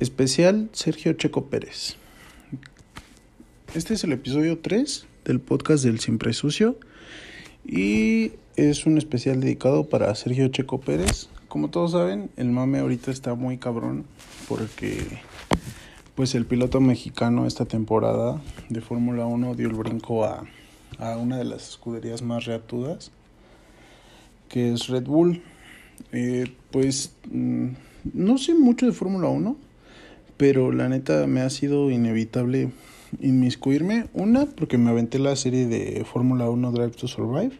Especial Sergio Checo Pérez. Este es el episodio 3 del podcast del Siempre Sucio y es un especial dedicado para Sergio Checo Pérez. Como todos saben, el mame ahorita está muy cabrón porque pues el piloto mexicano esta temporada de Fórmula 1 dio el brinco a, a una de las escuderías más reatudas que es Red Bull. Eh, pues mm, no sé mucho de Fórmula 1, pero la neta me ha sido inevitable inmiscuirme. Una, porque me aventé la serie de Fórmula 1 Drive to Survive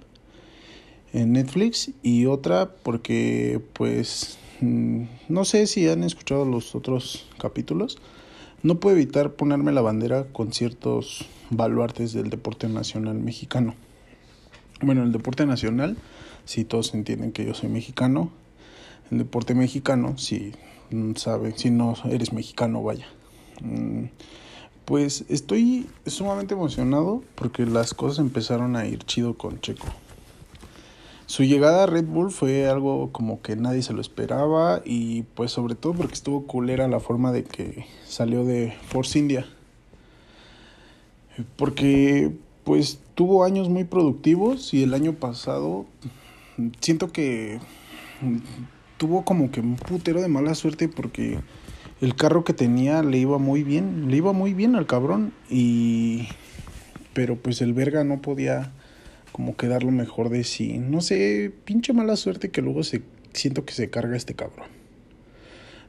en Netflix. Y otra, porque pues mm, no sé si han escuchado los otros capítulos. No puedo evitar ponerme la bandera con ciertos baluartes del deporte nacional mexicano. Bueno, el deporte nacional, si todos entienden que yo soy mexicano. El deporte mexicano, si saben, si no eres mexicano, vaya. Mm, pues estoy sumamente emocionado porque las cosas empezaron a ir chido con Checo. Su llegada a Red Bull fue algo como que nadie se lo esperaba y pues sobre todo porque estuvo culera la forma de que salió de Force India. Porque pues tuvo años muy productivos y el año pasado siento que tuvo como que un putero de mala suerte porque el carro que tenía le iba muy bien, le iba muy bien al cabrón y pero pues el verga no podía como que dar lo mejor de sí. No sé, pinche mala suerte que luego se siento que se carga este cabrón.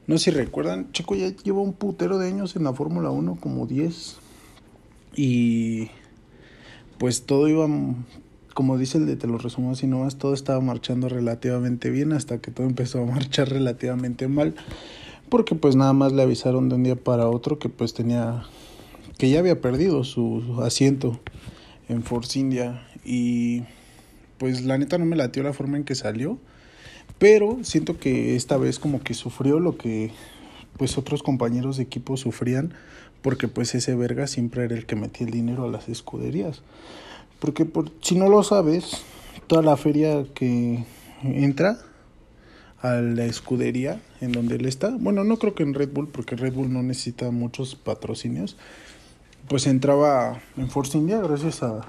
No sé si recuerdan, Checo ya lleva un putero de años en la Fórmula 1, como 10. Y pues todo iba, como dice el de te lo resumo así nomás, todo estaba marchando relativamente bien hasta que todo empezó a marchar relativamente mal. Porque pues nada más le avisaron de un día para otro que pues tenía, que ya había perdido su asiento en Force India. Y pues la neta no me latió la forma en que salió. Pero siento que esta vez como que sufrió lo que pues otros compañeros de equipo sufrían porque pues ese verga siempre era el que metía el dinero a las escuderías. Porque por, si no lo sabes, toda la feria que entra a la escudería en donde él está, bueno, no creo que en Red Bull, porque Red Bull no necesita muchos patrocinios, pues entraba en Force India gracias a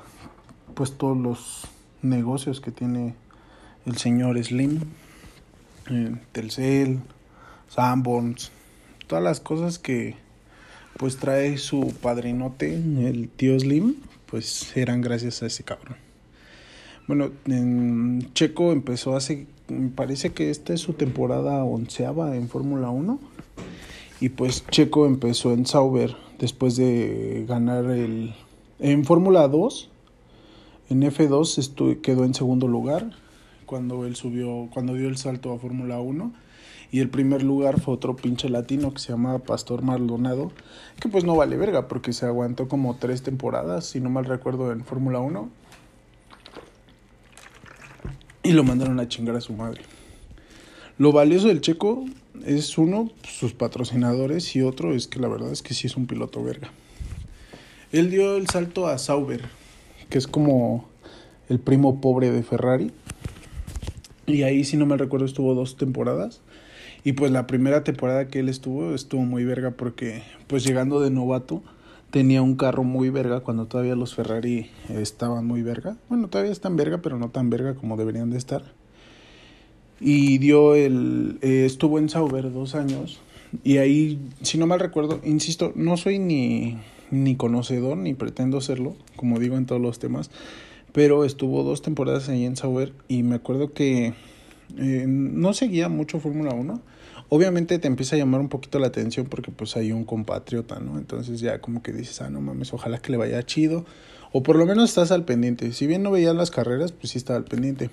pues todos los negocios que tiene el señor Slim, eh, Telcel, Sanborns, todas las cosas que pues trae su padrinote, el tío Slim, pues eran gracias a ese cabrón. Bueno, en Checo empezó hace, parece que esta es su temporada onceava en Fórmula 1. Y pues Checo empezó en Sauber después de ganar el... En Fórmula 2, en F2 estuvo, quedó en segundo lugar cuando él subió, cuando dio el salto a Fórmula 1. Y el primer lugar fue otro pinche latino que se llamaba Pastor Maldonado, que pues no vale verga porque se aguantó como tres temporadas, si no mal recuerdo, en Fórmula 1. Y lo mandaron a chingar a su madre. Lo valioso del checo es uno, sus patrocinadores, y otro es que la verdad es que sí es un piloto verga. Él dio el salto a Sauber, que es como el primo pobre de Ferrari. Y ahí, si no me recuerdo, estuvo dos temporadas. Y pues la primera temporada que él estuvo, estuvo muy verga porque, pues llegando de novato, tenía un carro muy verga cuando todavía los Ferrari estaban muy verga. Bueno, todavía están verga, pero no tan verga como deberían de estar. Y dio el. Eh, estuvo en Sauber dos años. Y ahí, si no mal recuerdo, insisto, no soy ni ni conocedor, ni pretendo serlo, como digo en todos los temas, pero estuvo dos temporadas ahí en Sauber y me acuerdo que eh, no seguía mucho Fórmula 1. Obviamente te empieza a llamar un poquito la atención porque pues hay un compatriota, ¿no? Entonces ya como que dices, ah, no mames, ojalá que le vaya chido. O por lo menos estás al pendiente. Si bien no veías las carreras, pues sí estaba al pendiente.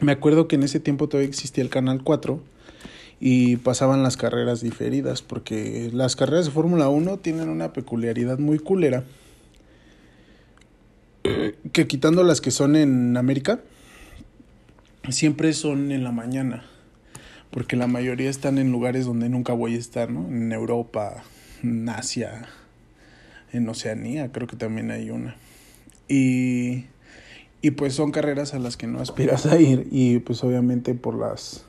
Me acuerdo que en ese tiempo todavía existía el Canal 4 y pasaban las carreras diferidas, porque las carreras de Fórmula 1 tienen una peculiaridad muy culera, que quitando las que son en América, siempre son en la mañana, porque la mayoría están en lugares donde nunca voy a estar, ¿no? En Europa, en Asia, en Oceanía, creo que también hay una. Y, y pues son carreras a las que no aspiras a ir y pues obviamente por las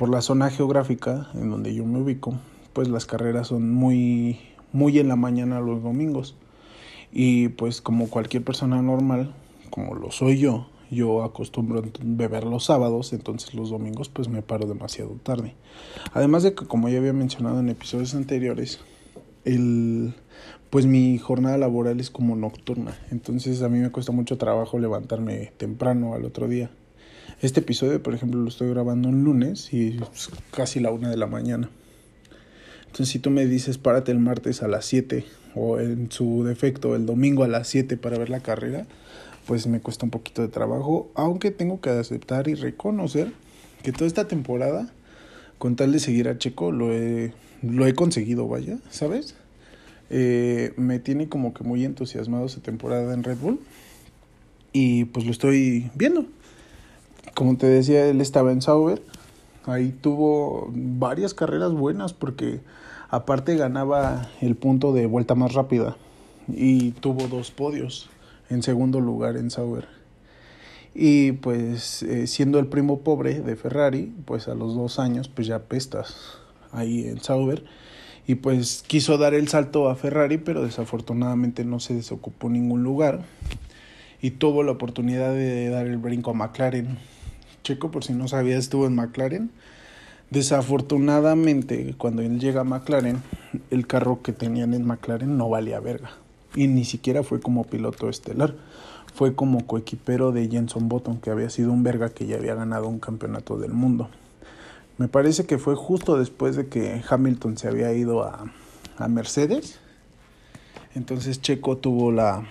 por la zona geográfica en donde yo me ubico, pues las carreras son muy, muy en la mañana los domingos. Y pues como cualquier persona normal, como lo soy yo, yo acostumbro beber los sábados, entonces los domingos pues me paro demasiado tarde. Además de que como ya había mencionado en episodios anteriores, el pues mi jornada laboral es como nocturna, entonces a mí me cuesta mucho trabajo levantarme temprano al otro día. Este episodio, por ejemplo, lo estoy grabando un lunes y casi la una de la mañana. Entonces, si tú me dices párate el martes a las 7 o en su defecto el domingo a las 7 para ver la carrera, pues me cuesta un poquito de trabajo, aunque tengo que aceptar y reconocer que toda esta temporada, con tal de seguir a Checo, lo he, lo he conseguido, vaya, ¿sabes? Eh, me tiene como que muy entusiasmado esa temporada en Red Bull y pues lo estoy viendo. Como te decía, él estaba en Sauber, ahí tuvo varias carreras buenas porque aparte ganaba el punto de vuelta más rápida y tuvo dos podios en segundo lugar en Sauber. Y pues eh, siendo el primo pobre de Ferrari, pues a los dos años pues ya pestas ahí en Sauber. Y pues quiso dar el salto a Ferrari, pero desafortunadamente no se desocupó ningún lugar. Y tuvo la oportunidad de dar el brinco a McLaren. Checo, por si no sabía, estuvo en McLaren. Desafortunadamente, cuando él llega a McLaren, el carro que tenían en McLaren no valía verga y ni siquiera fue como piloto estelar. Fue como coequipero de Jenson Button, que había sido un verga que ya había ganado un campeonato del mundo. Me parece que fue justo después de que Hamilton se había ido a, a Mercedes. Entonces Checo tuvo la,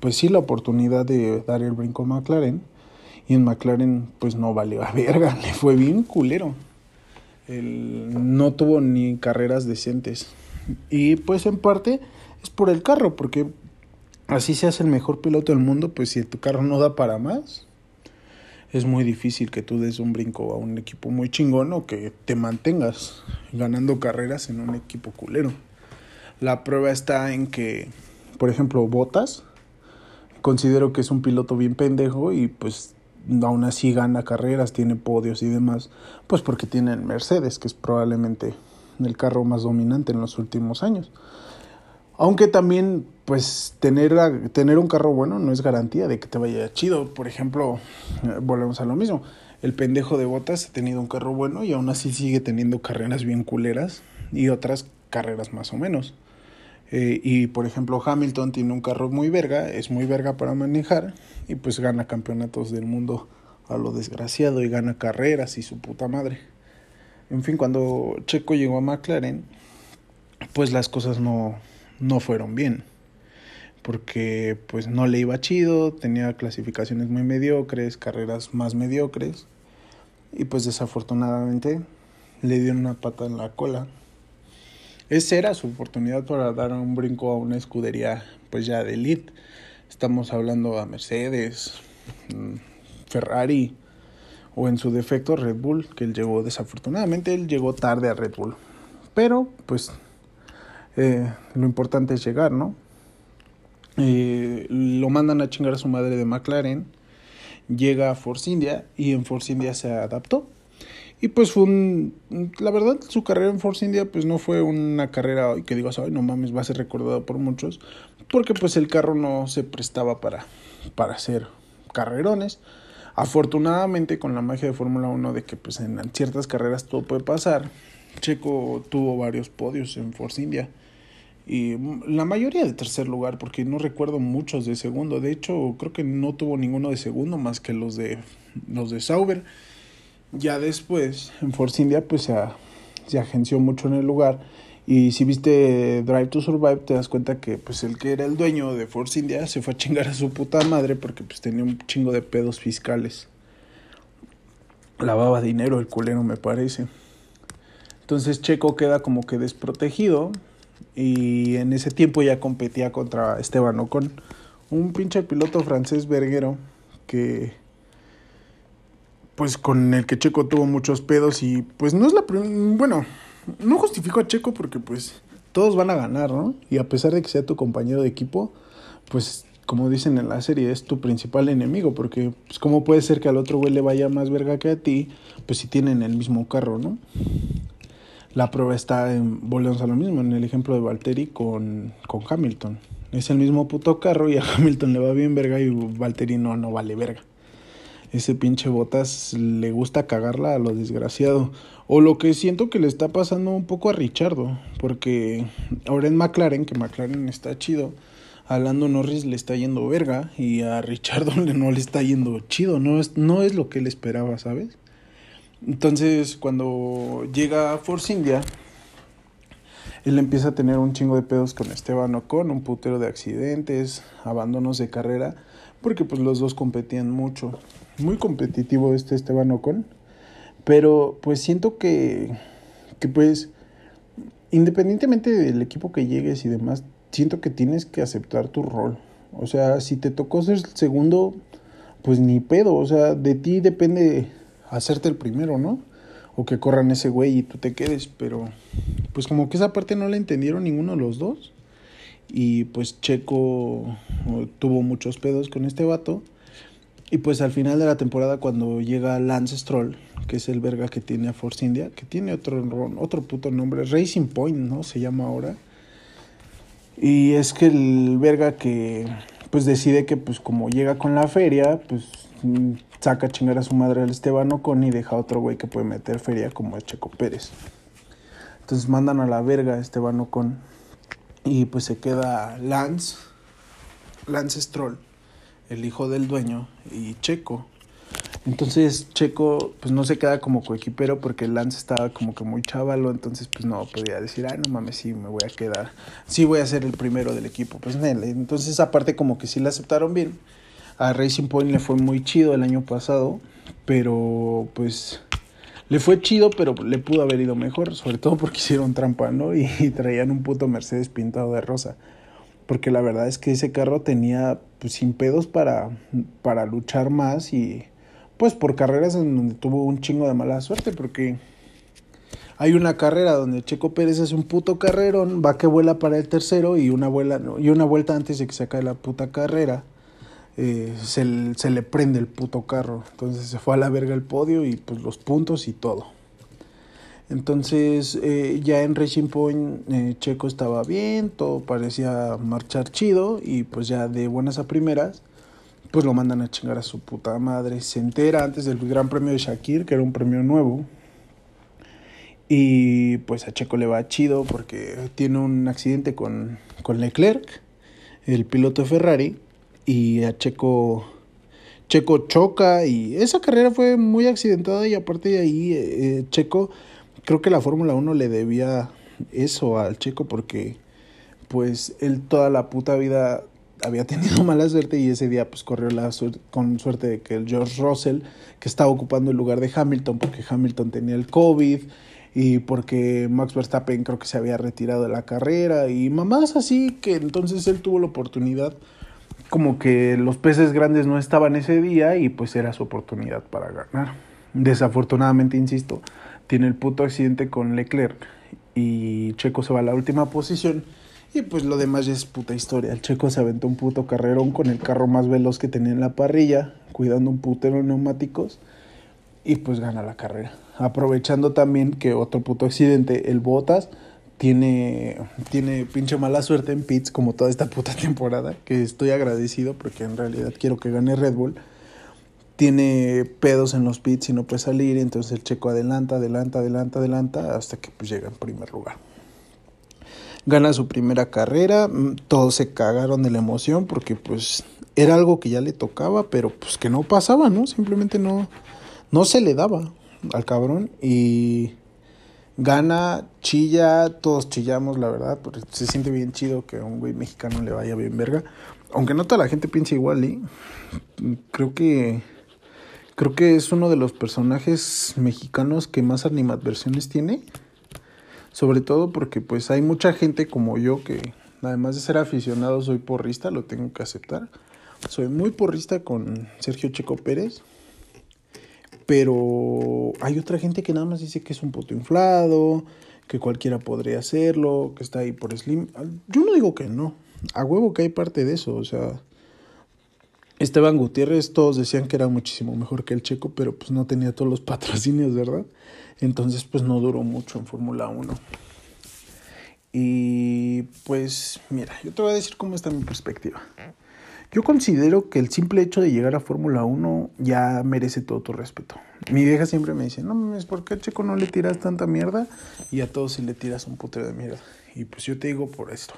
pues sí, la oportunidad de dar el brinco a McLaren. Y en McLaren, pues no valió a verga, le fue bien culero. no tuvo ni carreras decentes. Y pues en parte es por el carro, porque así seas el mejor piloto del mundo, pues si tu carro no da para más, es muy difícil que tú des un brinco a un equipo muy chingón o que te mantengas ganando carreras en un equipo culero. La prueba está en que, por ejemplo, Botas, considero que es un piloto bien pendejo y pues aún así gana carreras, tiene podios y demás, pues porque tiene el Mercedes, que es probablemente el carro más dominante en los últimos años. Aunque también, pues, tener, tener un carro bueno no es garantía de que te vaya chido. Por ejemplo, eh, volvemos a lo mismo. El pendejo de botas ha tenido un carro bueno y aún así sigue teniendo carreras bien culeras y otras carreras más o menos. Eh, y por ejemplo, Hamilton tiene un carro muy verga, es muy verga para manejar y pues gana campeonatos del mundo a lo desgraciado y gana carreras y su puta madre. En fin, cuando Checo llegó a McLaren, pues las cosas no, no fueron bien. Porque pues no le iba chido, tenía clasificaciones muy mediocres, carreras más mediocres. Y pues desafortunadamente le dieron una pata en la cola. Esa era su oportunidad para dar un brinco a una escudería pues ya de elite. Estamos hablando a Mercedes, mm, Ferrari o en su defecto Red Bull, que él llegó desafortunadamente, él llegó tarde a Red Bull. Pero pues eh, lo importante es llegar, ¿no? Eh, lo mandan a chingar a su madre de McLaren, llega a Force India y en Force India se adaptó. Y pues fue un, la verdad, su carrera en Force India pues no fue una carrera que digas, ay no mames, va a ser recordado por muchos, porque pues el carro no se prestaba para, para hacer carrerones. Afortunadamente con la magia de Fórmula 1 de que pues en ciertas carreras todo puede pasar, Checo tuvo varios podios en Force India y la mayoría de tercer lugar, porque no recuerdo muchos de segundo. De hecho, creo que no tuvo ninguno de segundo más que los de los de Sauber. Ya después, en Force India, pues se, se agenció mucho en el lugar. Y si viste Drive to Survive, te das cuenta que pues el que era el dueño de Force India se fue a chingar a su puta madre porque pues tenía un chingo de pedos fiscales. Lavaba dinero el culero, me parece. Entonces Checo queda como que desprotegido y en ese tiempo ya competía contra Esteban Ocon, un pinche piloto francés verguero que pues con el que Checo tuvo muchos pedos y pues no es la bueno, no justifico a Checo porque pues todos van a ganar, ¿no? Y a pesar de que sea tu compañero de equipo, pues como dicen en la serie, es tu principal enemigo, porque pues cómo puede ser que al otro güey le vaya más verga que a ti, pues si tienen el mismo carro, ¿no? La prueba está en, volvemos a lo mismo, en el ejemplo de Valtteri con, con Hamilton. Es el mismo puto carro y a Hamilton le va bien verga y Valtteri no, no vale verga. Ese pinche Botas le gusta cagarla a lo desgraciado. O lo que siento que le está pasando un poco a Richardo. Porque ahora en McLaren, que McLaren está chido, a Lando Norris le está yendo verga y a Richardo no le está yendo chido. No es, no es lo que él esperaba, ¿sabes? Entonces, cuando llega Force India, él empieza a tener un chingo de pedos con Esteban Ocon, un putero de accidentes, abandonos de carrera, porque pues los dos competían mucho. Muy competitivo este Esteban Ocon, pero pues siento que, que pues independientemente del equipo que llegues y demás, siento que tienes que aceptar tu rol. O sea, si te tocó ser segundo, pues ni pedo, o sea, de ti depende hacerte el primero, ¿no? O que corran ese güey y tú te quedes, pero pues como que esa parte no la entendieron ninguno de los dos. Y pues Checo tuvo muchos pedos con este vato. Y pues al final de la temporada cuando llega Lance Stroll, que es el verga que tiene a Force India, que tiene otro, otro puto nombre, Racing Point, ¿no? Se llama ahora. Y es que el verga que pues decide que pues como llega con la feria, pues saca a chingar a su madre al Esteban Ocon y deja a otro güey que puede meter feria como es Checo Pérez. Entonces mandan a la verga a Esteban Ocon y pues se queda Lance, Lance Stroll, el hijo del dueño, y Checo. Entonces Checo pues no se queda como coequipero porque Lance estaba como que muy chavalo, entonces pues no podía decir, ay no mames, sí me voy a quedar, sí voy a ser el primero del equipo, pues entonces aparte como que sí la aceptaron bien a Racing Point le fue muy chido el año pasado, pero pues le fue chido, pero le pudo haber ido mejor, sobre todo porque hicieron trampa, ¿no? Y, traían un puto Mercedes pintado de rosa. Porque la verdad es que ese carro tenía pues, sin pedos para, para luchar más y pues por carreras en donde tuvo un chingo de mala suerte, porque hay una carrera donde Checo Pérez hace un puto carrerón, va que vuela para el tercero y una, vuela, y una vuelta antes de que se acabe la puta carrera eh, se, le prende el puto carro. Entonces se fue a la verga el podio y pues los puntos y todo. Entonces eh, ya en Racing Point eh, Checo estaba bien, todo parecía marchar chido y pues ya de buenas a primeras pues lo mandan a chingar a su puta madre. Se entera antes del Gran Premio de Shakir, que era un premio nuevo. Y pues a Checo le va chido porque tiene un accidente con, con Leclerc, el piloto de Ferrari y a Checo Checo choca y esa carrera fue muy accidentada y aparte de ahí eh, Checo creo que la Fórmula 1 le debía eso al Checo porque pues él toda la puta vida había tenido mala suerte y ese día pues corrió la con suerte de que el George Russell que estaba ocupando el lugar de Hamilton porque Hamilton tenía el COVID y porque Max Verstappen creo que se había retirado de la carrera y mamás así que entonces él tuvo la oportunidad como que los peces grandes no estaban ese día y pues era su oportunidad para ganar. Desafortunadamente, insisto, tiene el puto accidente con Leclerc y Checo se va a la última posición y pues lo demás ya es puta historia. El Checo se aventó un puto carrerón con el carro más veloz que tenía en la parrilla, cuidando un putero de neumáticos y pues gana la carrera. Aprovechando también que otro puto accidente, el Botas, tiene, tiene pinche mala suerte en pits como toda esta puta temporada, que estoy agradecido porque en realidad quiero que gane Red Bull. Tiene pedos en los pits y no puede salir, entonces el checo adelanta, adelanta, adelanta, adelanta hasta que pues llega en primer lugar. Gana su primera carrera, mm, todos se cagaron de la emoción porque pues era algo que ya le tocaba, pero pues que no pasaba, ¿no? Simplemente no, no se le daba al cabrón y gana, chilla, todos chillamos, la verdad, porque se siente bien chido que a un güey mexicano le vaya bien verga. Aunque no toda la gente piensa igual, ¿eh? Creo que creo que es uno de los personajes mexicanos que más animadversiones tiene. Sobre todo porque pues hay mucha gente como yo que además de ser aficionado soy porrista, lo tengo que aceptar. Soy muy porrista con Sergio Checo Pérez. Pero hay otra gente que nada más dice que es un puto inflado, que cualquiera podría hacerlo, que está ahí por Slim. Yo no digo que no. A huevo que hay parte de eso, o sea. Esteban Gutiérrez, todos decían que era muchísimo mejor que el Checo, pero pues no tenía todos los patrocinios, ¿verdad? Entonces pues no duró mucho en Fórmula 1. Y pues mira, yo te voy a decir cómo está mi perspectiva. Yo considero que el simple hecho de llegar a Fórmula 1 ya merece todo tu respeto. Mi vieja siempre me dice, no mames, ¿por qué a Checo no le tiras tanta mierda? Y a todos si le tiras un putero de mierda. Y pues yo te digo por esto.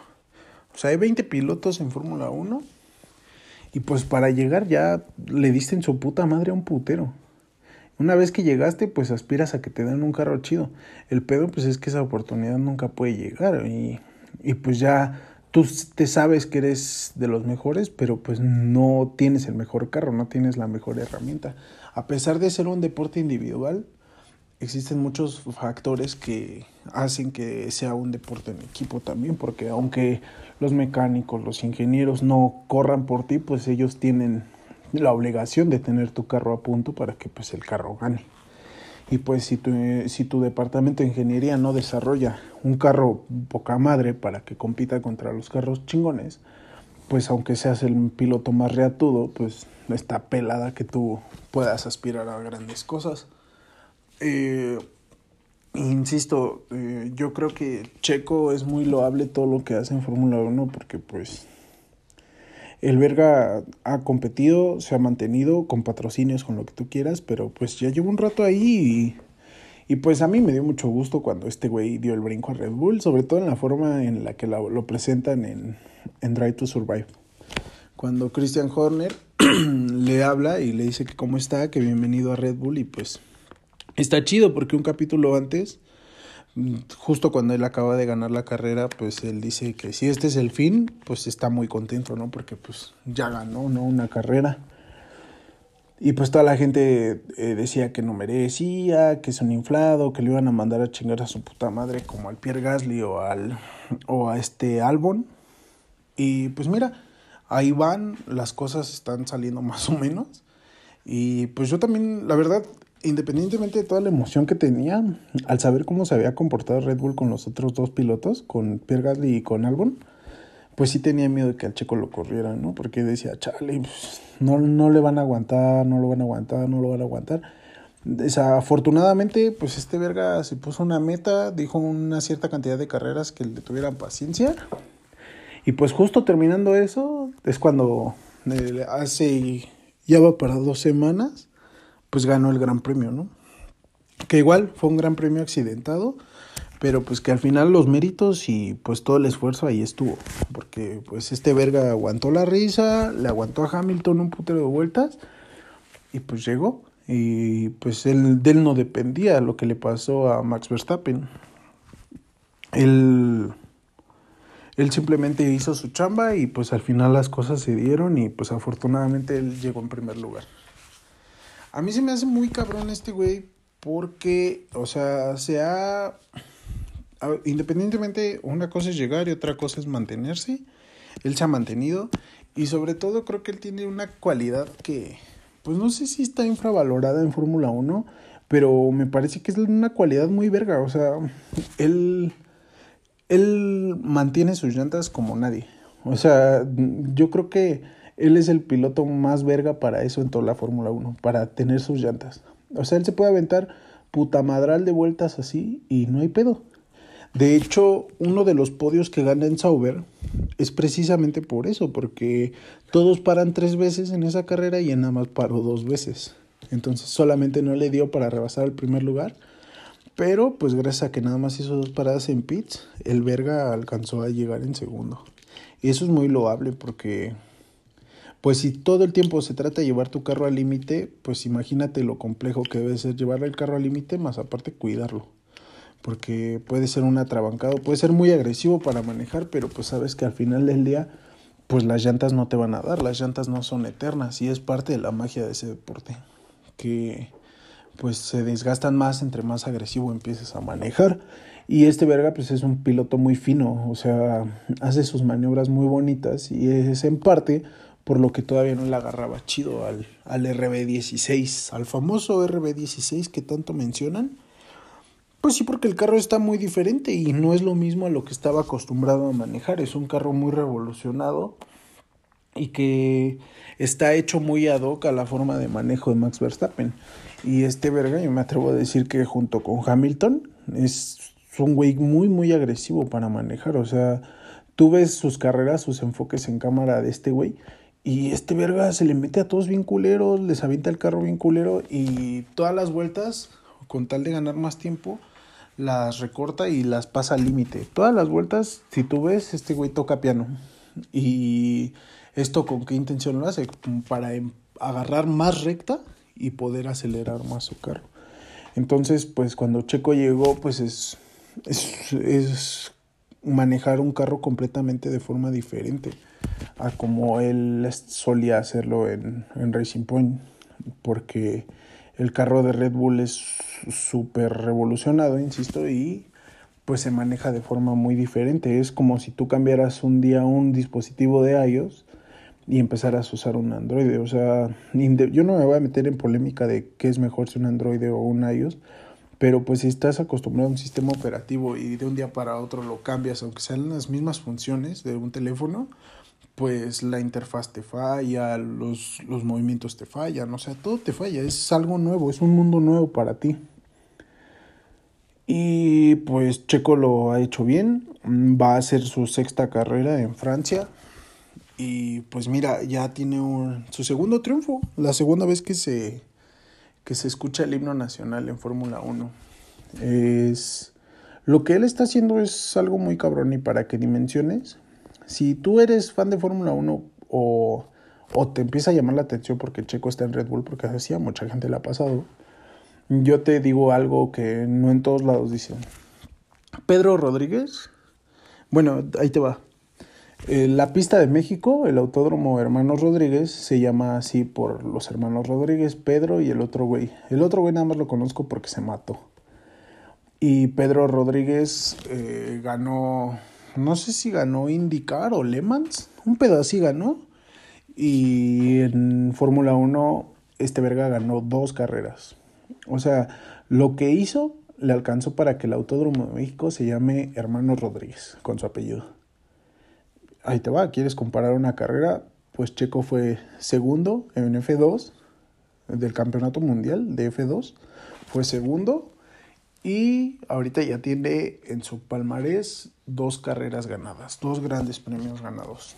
O sea, hay 20 pilotos en Fórmula 1 y pues para llegar ya le diste en su puta madre a un putero. Una vez que llegaste, pues aspiras a que te den un carro chido. El pedo, pues es que esa oportunidad nunca puede llegar. Y, y pues ya tú te sabes que eres de los mejores, pero pues no tienes el mejor carro, no tienes la mejor herramienta. A pesar de ser un deporte individual, existen muchos factores que hacen que sea un deporte en equipo también, porque aunque los mecánicos, los ingenieros no corran por ti, pues ellos tienen la obligación de tener tu carro a punto para que pues el carro gane. Y pues si tu, si tu departamento de ingeniería no desarrolla un carro poca madre para que compita contra los carros chingones, pues aunque seas el piloto más reatudo, pues está pelada que tú puedas aspirar a grandes cosas. Eh, insisto, eh, yo creo que Checo es muy loable todo lo que hace en Fórmula 1 porque pues el verga ha competido, se ha mantenido con patrocinios, con lo que tú quieras, pero pues ya llevo un rato ahí y, y pues a mí me dio mucho gusto cuando este güey dio el brinco a Red Bull, sobre todo en la forma en la que lo presentan en, en Drive to Survive. Cuando Christian Horner le habla y le dice que cómo está, que bienvenido a Red Bull y pues Está chido porque un capítulo antes, justo cuando él acaba de ganar la carrera, pues él dice que si este es el fin, pues está muy contento, ¿no? Porque pues ya ganó, ¿no? Una carrera. Y pues toda la gente eh, decía que no merecía, que es un inflado, que le iban a mandar a chingar a su puta madre como al Pierre Gasly o al o a este Albon. Y pues mira, ahí van, las cosas están saliendo más o menos. Y pues yo también, la verdad, independientemente de toda la emoción que tenía al saber cómo se había comportado Red Bull con los otros dos pilotos, con Pierre Gasly y con Albon, pues sí tenía miedo de que al Checo lo corrieran, ¿no? Porque decía, chale, pues, no, no le van a aguantar, no lo van a aguantar, no lo van a aguantar. Desafortunadamente, pues este verga se puso una meta, dijo una cierta cantidad de carreras que le tuvieran paciencia. Y pues justo terminando eso, es cuando eh, hace, ya va para dos semanas, pues ganó el Gran Premio, ¿no? Que igual fue un Gran Premio accidentado, pero pues que al final los méritos y pues todo el esfuerzo ahí estuvo, porque pues este verga aguantó la risa, le aguantó a Hamilton un putero de vueltas y pues llegó y pues él, de él no dependía lo que le pasó a Max Verstappen. Él, él simplemente hizo su chamba y pues al final las cosas se dieron y pues afortunadamente él llegó en primer lugar. A mí se me hace muy cabrón este güey porque, o sea, se ha... Independientemente, una cosa es llegar y otra cosa es mantenerse. Él se ha mantenido y sobre todo creo que él tiene una cualidad que, pues no sé si está infravalorada en Fórmula 1, pero me parece que es una cualidad muy verga. O sea, él, él mantiene sus llantas como nadie. O sea, yo creo que él es el piloto más verga para eso en toda la Fórmula 1, para tener sus llantas. O sea, él se puede aventar puta madral de vueltas así y no hay pedo. De hecho, uno de los podios que gana en Sauber es precisamente por eso, porque todos paran tres veces en esa carrera y en nada más paró dos veces. Entonces solamente no le dio para rebasar el primer lugar. Pero pues gracias a que nada más hizo dos paradas en pits, el verga alcanzó a llegar en segundo. Y eso es muy loable porque pues si todo el tiempo se trata de llevar tu carro al límite, pues imagínate lo complejo que debe ser llevar el carro al límite, más aparte cuidarlo. Porque puede ser un atrabancado, puede ser muy agresivo para manejar, pero pues sabes que al final del día, pues las llantas no te van a dar, las llantas no son eternas y es parte de la magia de ese deporte. Que pues se desgastan más entre más agresivo empieces a manejar. Y este verga pues es un piloto muy fino, o sea, hace sus maniobras muy bonitas y es en parte por lo que todavía no le agarraba chido al, al RB16, al famoso RB16 que tanto mencionan. Pues sí, porque el carro está muy diferente y no es lo mismo a lo que estaba acostumbrado a manejar. Es un carro muy revolucionado y que está hecho muy ad hoc a la forma de manejo de Max Verstappen. Y este verga, yo me atrevo a decir que junto con Hamilton es un güey muy, muy agresivo para manejar. O sea, tú ves sus carreras, sus enfoques en cámara de este güey. Y este verga se le mete a todos bien culeros, les avienta el carro bien culero y todas las vueltas, con tal de ganar más tiempo, las recorta y las pasa al límite. Todas las vueltas, si tú ves, este güey toca piano. Y esto con qué intención lo hace? Para em, agarrar más recta y poder acelerar más su carro. Entonces, pues cuando Checo llegó, pues es, es, manejar un carro completamente de forma diferente a como él solía hacerlo en, en Racing Point, porque el carro de Red Bull es súper revolucionado, insisto, y pues se maneja de forma muy diferente. Es como si tú cambiaras un día un dispositivo de iOS y empezaras a usar un Android. O sea, yo no me voy a meter en polémica de qué es mejor si un Android o un iOS, pero pues si estás acostumbrado a un sistema operativo y de un día para otro lo cambias, aunque sean las mismas funciones de un teléfono, pues la interfaz te falla, los, los movimientos te fallan, o sea, todo te falla, es algo nuevo, es un mundo nuevo para ti. Y pues Checo lo ha hecho bien, va a hacer su sexta carrera en Francia, y pues mira, ya tiene un, su segundo triunfo, la segunda vez que se, que se escucha el himno nacional en Fórmula 1. Es, lo que él está haciendo es algo muy cabrón y para que dimensiones, si tú eres fan de Fórmula 1 o, o te empieza a llamar la atención porque Checo está en Red Bull, porque así a mucha gente le ha pasado, yo te digo algo que no en todos lados dicen. Pedro Rodríguez, bueno, ahí te va. Eh, la pista de México, el Autódromo Hermanos Rodríguez, se llama así por los hermanos Rodríguez, Pedro y el otro güey. El otro güey nada más lo conozco porque se mató. Y Pedro Rodríguez eh, ganó, no sé si ganó IndyCar o Le Mans, un pedo así ganó. Y en Fórmula 1 este verga ganó dos carreras. O sea, lo que hizo le alcanzó para que el Autódromo de México se llame Hermanos Rodríguez, con su apellido ahí te va, ¿quieres comparar una carrera? Pues Checo fue segundo en F2 del campeonato mundial de F2, fue segundo y ahorita ya tiene en su palmarés dos carreras ganadas, dos grandes premios ganados.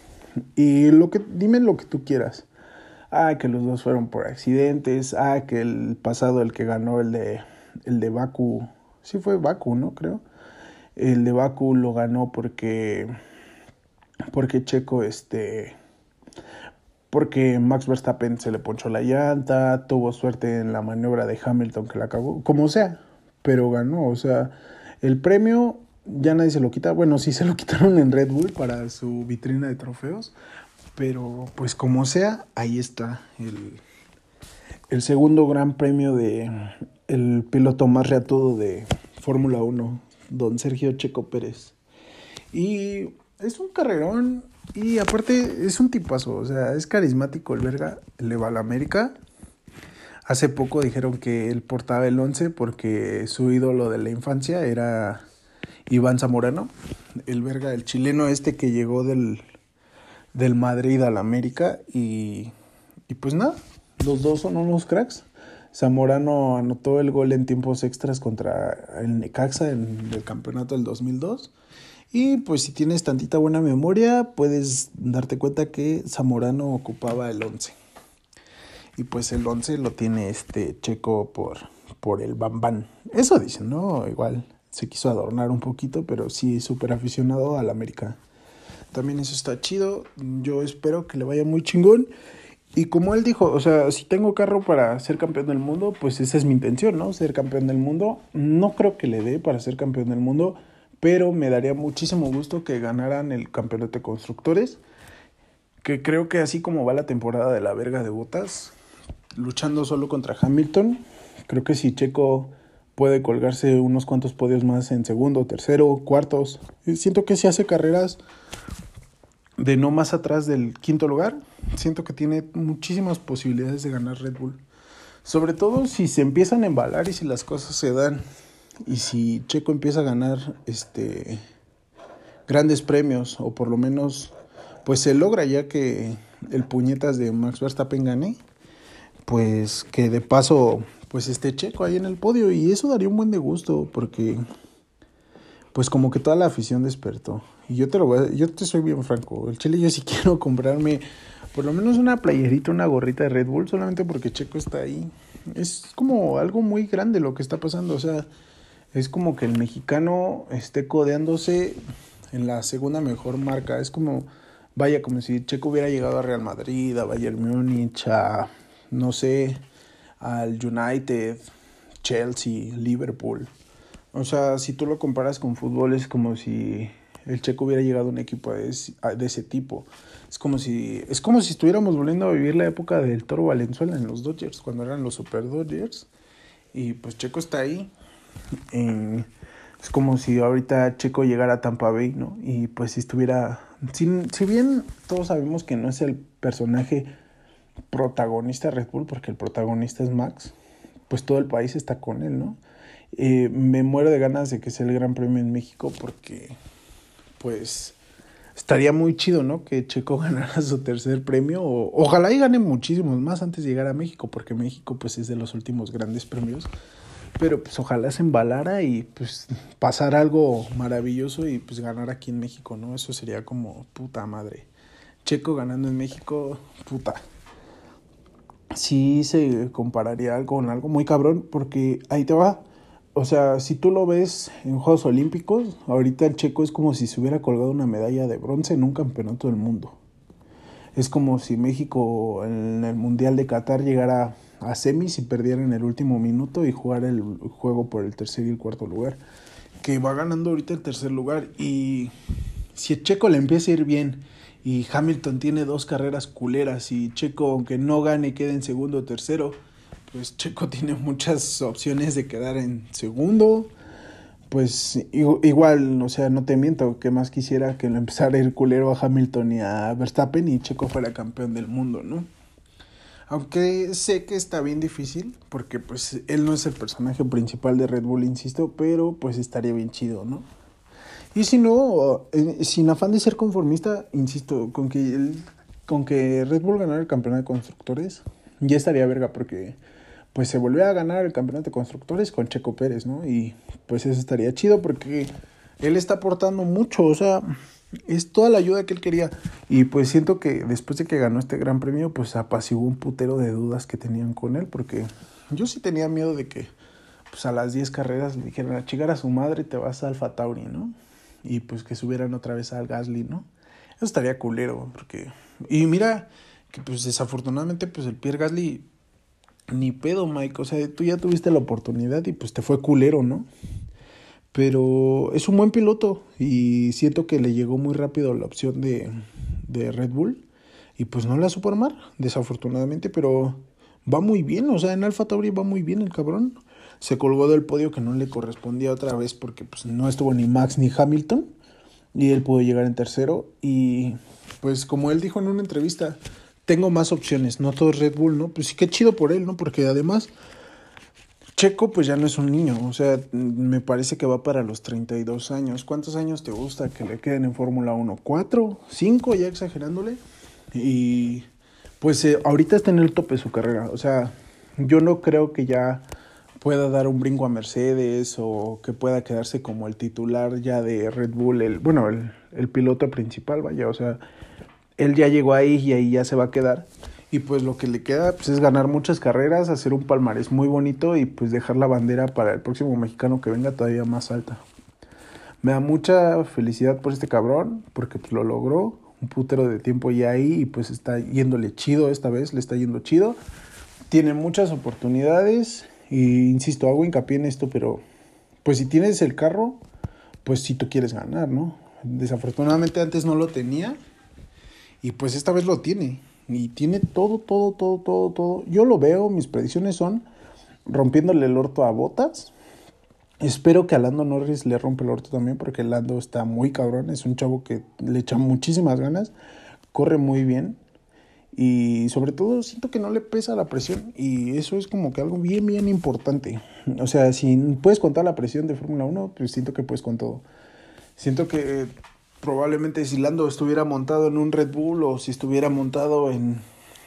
Y lo que dime lo que tú quieras. Ah, que los dos fueron por accidentes, ah, que el pasado el que ganó el de el de Baku, sí fue Baku, ¿no? Creo. El de Baku lo ganó porque porque Checo, este, porque Max Verstappen se le ponchó la llanta, tuvo suerte en la maniobra de Hamilton que la acabó, como sea, pero ganó, o sea, el premio ya nadie se lo quita, bueno, sí se lo quitaron en Red Bull para su vitrina de trofeos, pero pues como sea, ahí está el, el segundo gran premio de el piloto más reatudo de Fórmula 1, don Sergio Checo Pérez. Y es un carrerón y aparte es un tipazo, o sea, es carismático el verga, le va a la América. Hace poco dijeron que él portaba el 11 porque su ídolo de la infancia era Iván Zamorano, el verga, el chileno este que llegó del, del Madrid a la América y, y pues nada, los dos son unos cracks. Zamorano anotó el gol en tiempos extras contra el Necaxa en el campeonato del 2002 y pues si tienes tantita buena memoria, puedes darte cuenta que Zamorano ocupaba el 11. Y pues el 11 lo tiene este Checo por, por el Bambán. Eso dicen, ¿no? Igual se quiso adornar un poquito, pero sí súper aficionado al América. También eso está chido. Yo espero que le vaya muy chingón. Y como él dijo, o sea, si tengo carro para ser campeón del mundo, pues esa es mi intención, ¿no? Ser campeón del mundo. No creo que le dé para ser campeón del mundo pero me daría muchísimo gusto que ganaran el campeonato de constructores, que creo que así como va la temporada de la verga de botas, luchando solo contra Hamilton, creo que si Checo puede colgarse unos cuantos podios más en segundo, tercero, cuartos, siento que si hace carreras de no más atrás del quinto lugar, siento que tiene muchísimas posibilidades de ganar Red Bull. Sobre todo si se empiezan a embalar y si las cosas se dan y si Checo empieza a ganar este grandes premios, o por lo menos, pues se logra ya que el puñetas de Max Verstappen gane, pues que de paso pues esté Checo ahí en el podio y eso daría un buen de gusto porque pues como que toda la afición despertó. Y yo te lo voy a, yo te soy bien franco, el Chile yo sí quiero comprarme por lo menos una playerita, una gorrita de Red Bull solamente porque Checo está ahí. Es como algo muy grande lo que está pasando, o sea, es como que el mexicano esté codeándose en la segunda mejor marca, es como vaya como si Checo hubiera llegado a Real Madrid, a Bayern Múnich, a no sé, al United, Chelsea, Liverpool. O sea, si tú lo comparas con fútbol es como si el Checo hubiera llegado a un equipo de, ese tipo. Es como si es como si estuviéramos volviendo a vivir la época del Toro Valenzuela en los Dodgers, cuando eran los Super Dodgers. Y pues Checo está ahí. es como si ahorita Checo llegara a Tampa Bay, ¿no? Y pues si estuviera... Si, si bien todos sabemos que no es el personaje protagonista de Red Bull, porque el protagonista es Max, pues todo el país está con él, ¿no? Eh, me muero de ganas de que sea el Gran Premio en México porque, pues, estaría muy chido, ¿no? Que Checo ganara su tercer premio. O, ojalá y gane muchísimos más antes de llegar a México, porque México, pues, es de los últimos grandes premios. Pero, pues, ojalá se embalara y, pues, pasar algo maravilloso y, pues, ganar aquí en México, ¿no? Eso sería como puta madre. Checo ganando en México, puta sí se compararía con algo muy cabrón, porque ahí te va. O sea, si tú lo ves en Juegos Olímpicos, ahorita el checo es como si se hubiera colgado una medalla de bronce en un campeonato del mundo. Es como si México en el Mundial de Qatar llegara a semis y perdiera en el último minuto y jugara el juego por el tercer y el cuarto lugar. Que va ganando ahorita el tercer lugar. Y si checo le empieza a ir bien y Hamilton tiene dos carreras culeras y Checo, aunque no gane, quede en segundo o tercero, pues Checo tiene muchas opciones de quedar en segundo. Pues igual, o sea, no te miento, que más quisiera que lo empezara el culero a Hamilton y a Verstappen y Checo fuera campeón del mundo, ¿no? Aunque sé que está bien difícil, porque pues él no es el personaje principal de Red Bull, insisto, pero pues estaría bien chido, ¿no? Y si no, eh, sin afán de ser conformista, insisto, con que, con que Red Bull ganara el campeonato de constructores, ya estaría verga porque pues se volvió a ganar el campeonato de constructores con Checo Pérez, ¿no? Y pues eso estaría chido porque él está aportando mucho, o sea, es toda la ayuda que él quería. Y pues siento que después de que ganó este gran premio, pues apaciguó un putero de dudas que tenían con él, porque yo sí tenía miedo de que pues a las 10 carreras le dijeran a chigar a su madre te vas a Alfa Tauri, ¿no? Y pues que subieran otra vez al Gasly, ¿no? Eso estaría culero, porque... Y mira, que pues desafortunadamente pues el Pierre Gasly ni pedo, Mike, o sea, tú ya tuviste la oportunidad y pues te fue culero, ¿no? Pero es un buen piloto y siento que le llegó muy rápido la opción de, de Red Bull y pues no la supo armar, desafortunadamente, pero va muy bien, o sea, en Alfa Tauri va muy bien el cabrón se colgó del podio que no le correspondía otra vez porque pues, no estuvo ni Max ni Hamilton y él pudo llegar en tercero y pues como él dijo en una entrevista, tengo más opciones, no todo Red Bull, ¿no? Pues sí, qué chido por él, ¿no? Porque además Checo pues ya no es un niño, o sea, me parece que va para los 32 años. ¿Cuántos años te gusta que le queden en Fórmula 1? ¿Cuatro? ¿Cinco? Ya exagerándole. Y pues eh, ahorita está en el tope de su carrera, o sea, yo no creo que ya pueda dar un brinco a Mercedes o que pueda quedarse como el titular ya de Red Bull, el, bueno, el, el piloto principal, vaya, o sea, él ya llegó ahí y ahí ya se va a quedar. Y pues lo que le queda pues, es ganar muchas carreras, hacer un palmarés muy bonito y pues dejar la bandera para el próximo mexicano que venga todavía más alta. Me da mucha felicidad por este cabrón, porque pues, lo logró, un putero de tiempo ya ahí y pues está yéndole chido esta vez, le está yendo chido. Tiene muchas oportunidades y insisto, hago hincapié en esto, pero pues si tienes el carro, pues si tú quieres ganar, ¿no? Desafortunadamente antes no lo tenía y pues esta vez lo tiene. Y tiene todo, todo, todo, todo, todo. Yo lo veo, mis predicciones son rompiéndole el orto a Botas. Espero que a Lando Norris le rompa el orto también porque Lando está muy cabrón. Es un chavo que le echa muchísimas ganas. Corre muy bien. Y sobre todo siento que no le pesa la presión y eso es como que algo bien, bien importante. O sea, si puedes contar la presión de Fórmula 1, pues siento que puedes con todo. Siento que probablemente si Lando estuviera montado en un Red Bull o si estuviera montado en,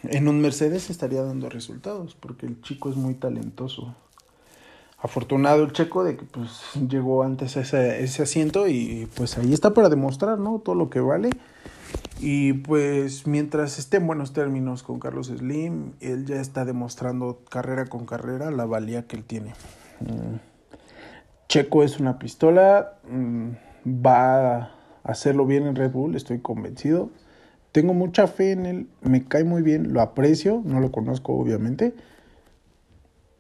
en un Mercedes estaría dando resultados, porque el chico es muy talentoso. Afortunado el checo de que pues llegó antes a ese, ese asiento y pues ahí está para demostrar, ¿no? Todo lo que vale. Y pues mientras esté en buenos términos con Carlos Slim, él ya está demostrando carrera con carrera la valía que él tiene. Mm. Checo es una pistola, mm, va a hacerlo bien en Red Bull, estoy convencido. Tengo mucha fe en él, me cae muy bien, lo aprecio, no lo conozco obviamente,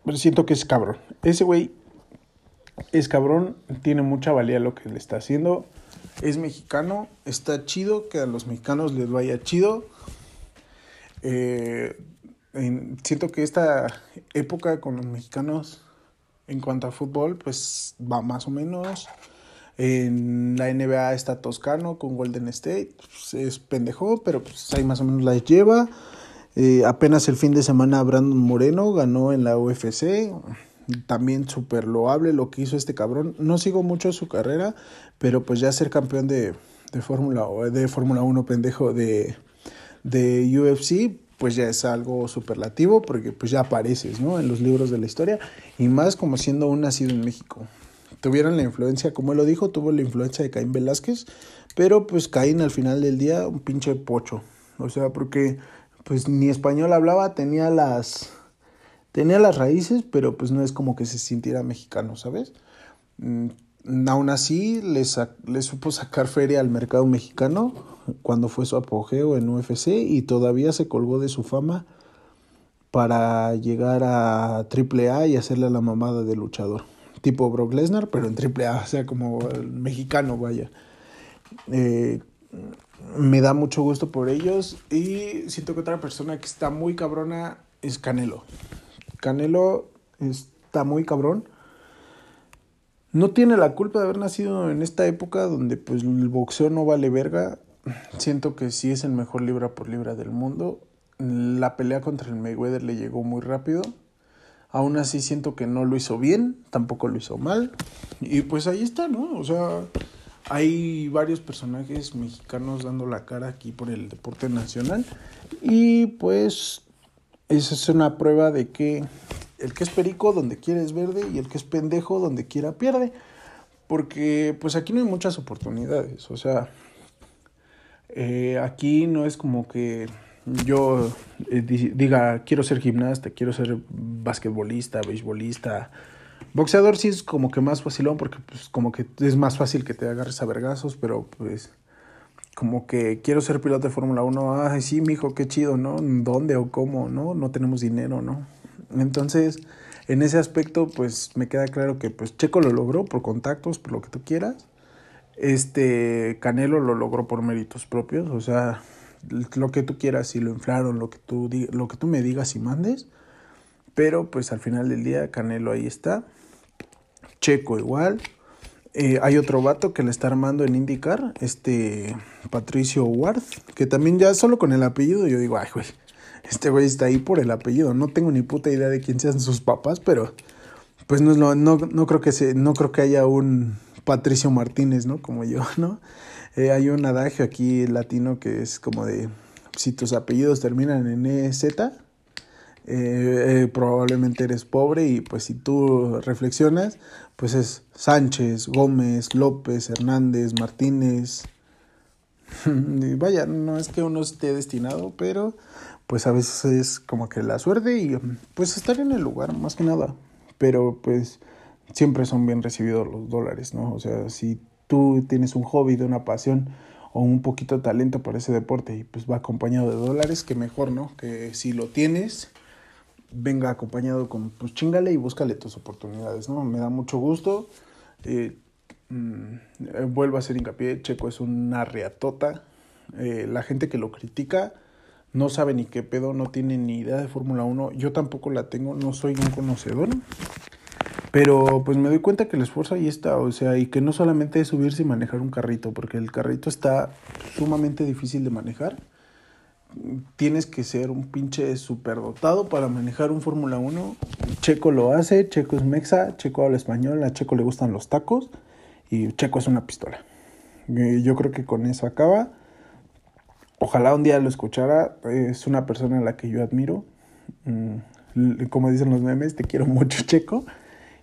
pero siento que es cabrón. Ese güey es cabrón, tiene mucha valía lo que le está haciendo es mexicano, está chido, que a los mexicanos les vaya chido. Eh, siento que esta época con los mexicanos en cuanto a fútbol, pues va más o menos. En la NBA está Toscano con Golden State. Pues, es pendejo, pero pues ahí más o menos la lleva. Eh, apenas el fin de semana Brandon Moreno ganó en la UFC también súper loable lo que hizo este cabrón. No sigo mucho su carrera, pero pues ya ser campeón de, de Fórmula de Fórmula 1 pendejo de, de UFC, pues ya es algo superlativo porque pues ya apareces, ¿no? En los libros de la historia y más como siendo un nacido en México. Tuvieron la influencia, como él lo dijo, tuvo la influencia de Caín Velázquez, pero pues Caín al final del día un pinche pocho. O sea, porque pues ni español hablaba, tenía las Tenía las raíces, pero pues no es como que se sintiera mexicano, ¿sabes? Mm, aún así, le, supo sacar feria al mercado mexicano cuando fue su apogeo en UFC y todavía se colgó de su fama para llegar a AAA y hacerle la mamada de luchador. Tipo Brock Lesnar, pero en AAA, o sea, como mexicano, vaya. Eh, me da mucho gusto por ellos y siento que otra persona que está muy cabrona es Canelo. Canelo está muy cabrón. No tiene la culpa de haber nacido en esta época donde pues el boxeo no vale verga. Siento que sí es el mejor libra por libra del mundo. La pelea contra el Mayweather le llegó muy rápido. Aún así siento que no lo hizo bien, tampoco lo hizo mal. Y pues ahí está, ¿no? O sea, hay varios personajes mexicanos dando la cara aquí por el deporte nacional. Y pues esa es una prueba de que el que es perico donde quiere es verde y el que es pendejo donde quiera pierde. Porque pues aquí no hay muchas oportunidades. O sea, eh, aquí no es como que yo eh, diga quiero ser gimnasta, quiero ser basquetbolista, beisbolista. Boxeador sí es como que más facilón porque pues como que es más fácil que te agarres a vergazos, pero pues como que quiero ser piloto de Fórmula 1, ay, sí, mijo, qué chido, ¿no? ¿Dónde o cómo, no? No tenemos dinero, ¿no? Entonces, en ese aspecto, pues me queda claro que pues Checo lo logró por contactos, por lo que tú quieras. Este Canelo lo logró por méritos propios, o sea, lo que tú quieras, si lo inflaron, lo que tú, lo que tú me digas y mandes. Pero pues al final del día, Canelo ahí está. Checo igual. Eh, hay otro vato que le está armando en IndyCar, este Patricio Ward, que también ya solo con el apellido yo digo, ay, güey, este güey está ahí por el apellido. No tengo ni puta idea de quién sean sus papás, pero pues no, no, no, creo, que se, no creo que haya un Patricio Martínez, ¿no? Como yo, ¿no? Eh, hay un adagio aquí latino que es como de, si tus apellidos terminan en EZ, eh, eh, probablemente eres pobre y pues si tú reflexionas, pues es Sánchez, Gómez, López, Hernández, Martínez. vaya, no es que uno esté destinado, pero pues a veces es como que la suerte y pues estar en el lugar, más que nada. Pero pues siempre son bien recibidos los dólares, ¿no? O sea, si tú tienes un hobby, de una pasión o un poquito de talento para ese deporte y pues va acompañado de dólares, que mejor, ¿no? Que si lo tienes venga acompañado con, pues chingale y búscale tus oportunidades, ¿no? Me da mucho gusto. Eh, mm, vuelvo a hacer hincapié, Checo es una reatota. Eh, la gente que lo critica no sabe ni qué pedo, no tiene ni idea de Fórmula 1. Yo tampoco la tengo, no soy un conocedor. Pero pues me doy cuenta que el esfuerzo ahí está, o sea, y que no solamente es subirse y manejar un carrito, porque el carrito está sumamente difícil de manejar tienes que ser un pinche superdotado para manejar un Fórmula 1. Checo lo hace, Checo es mexa, Checo habla español, a Checo le gustan los tacos y Checo es una pistola. Yo creo que con eso acaba. Ojalá un día lo escuchara. Es una persona a la que yo admiro. Mm, como dicen los memes, te quiero mucho, Checo.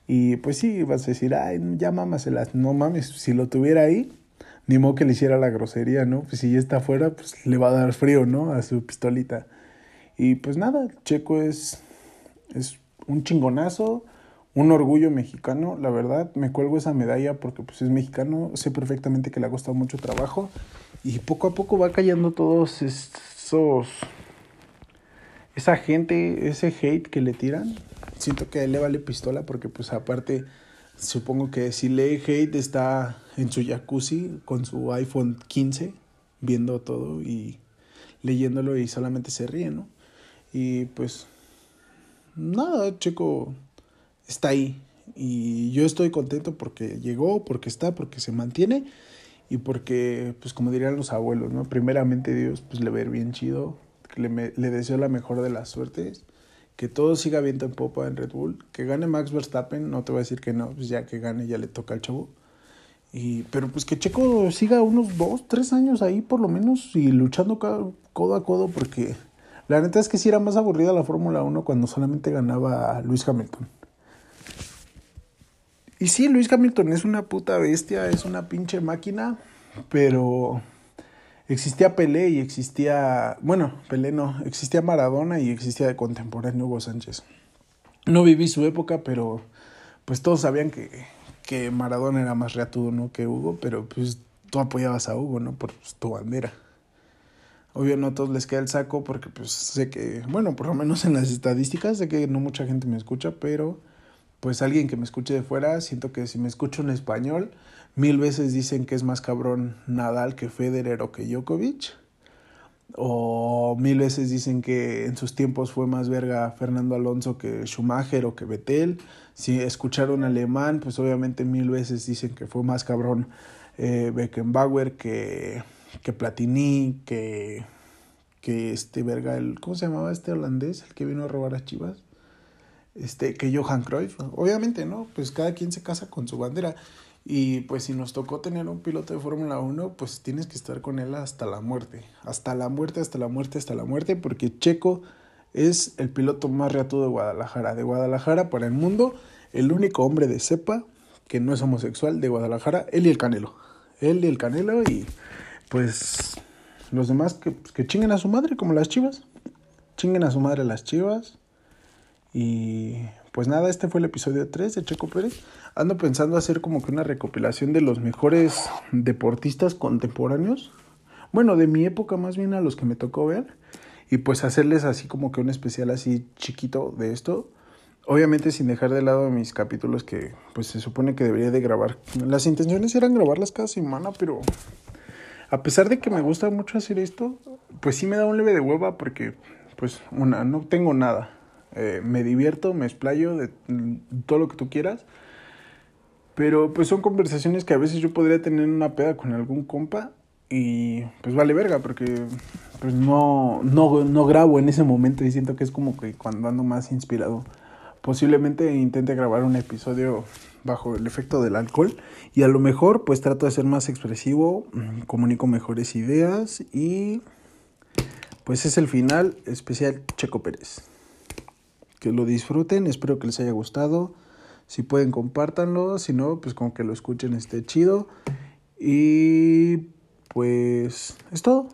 Y pues sí, vas a decir, ay, ya mámaselas. No mames, si lo tuviera ahí, ni modo que le hiciera la grosería, ¿no? Pues si ya está afuera, pues le va a dar frío, ¿no? A su pistolita. Y pues nada, Checo es, es un chingonazo, un orgullo mexicano, la verdad, me cuelgo esa medalla porque pues es mexicano, sé perfectamente que le ha costado mucho trabajo y poco a poco va cayendo todos esos esa gente, ese hate que le tiran, siento que a él le vale pistola porque pues aparte supongo que si lee hate está en su jacuzzi con su iPhone 15 viendo todo y leyéndolo y solamente se ríe, ¿no? Y pues nada, Checo está ahí y yo estoy contento porque llegó, porque está, porque se mantiene y porque pues como dirían los abuelos, ¿no? Primeramente Dios pues le ver bien chido, le, le deseo la mejor de las suertes que todo siga viento en popa en Red Bull, que gane Max Verstappen, no te voy a decir que no, pues ya que gane ya le toca al chavo. Y, pero pues que Checo siga unos dos, tres años ahí por lo menos y luchando codo a codo porque la neta es que sí era más aburrida la Fórmula 1 cuando solamente ganaba Luis Hamilton. Y sí, Luis Hamilton es una puta bestia, es una pinche máquina, pero existía Pelé y existía, bueno, Pelé no, existía Maradona y existía de contemporáneo Hugo Sánchez. No viví su época, pero pues todos sabían que, que Maradona era más reatudo, ¿no? Que Hugo, pero pues tú apoyabas a Hugo, ¿no? Por pues, tu bandera. Obvio no a todos les queda el saco porque pues sé que, bueno, por lo menos en las estadísticas sé que no mucha gente me escucha, pero pues alguien que me escuche de fuera, siento que si me escucho en español, Mil veces dicen que es más cabrón Nadal que Federer o que Djokovic. O mil veces dicen que en sus tiempos fue más verga Fernando Alonso que Schumacher o que Vettel. Si escucharon alemán, pues obviamente mil veces dicen que fue más cabrón eh, Beckenbauer que, que Platini, que, que este verga, el, ¿cómo se llamaba este holandés? El que vino a robar a Chivas. Este, que Johan Cruyff. Obviamente, ¿no? Pues cada quien se casa con su bandera. Y pues si nos tocó tener un piloto de Fórmula 1, pues tienes que estar con él hasta la muerte. Hasta la muerte, hasta la muerte, hasta la muerte, porque Checo es el piloto más reatudo de Guadalajara. De Guadalajara para el mundo, el único hombre de cepa que no es homosexual de Guadalajara, él y el Canelo. Él y el Canelo y pues los demás que, pues, que chinguen a su madre como las chivas. Chinguen a su madre las chivas. Y pues nada, este fue el episodio 3 de Checo Pérez. Ando pensando hacer como que una recopilación de los mejores deportistas contemporáneos. Bueno, de mi época más bien a los que me tocó ver. Y pues hacerles así como que un especial así chiquito de esto. Obviamente sin dejar de lado mis capítulos que pues se supone que debería de grabar. Las intenciones eran grabarlas cada semana, pero a pesar de que me gusta mucho hacer esto, pues sí me da un leve de hueva porque pues una, no tengo nada. Eh, me divierto, me explayo de todo lo que tú quieras. Pero pues son conversaciones que a veces yo podría tener una peda con algún compa y pues vale verga porque pues no, no, no grabo en ese momento y siento que es como que cuando ando más inspirado. Posiblemente intente grabar un episodio bajo el efecto del alcohol y a lo mejor pues trato de ser más expresivo, mm, comunico mejores ideas y pues es el final especial Checo Pérez que lo disfruten, espero que les haya gustado. Si pueden, compártanlo, si no, pues como que lo escuchen esté chido. Y pues es todo.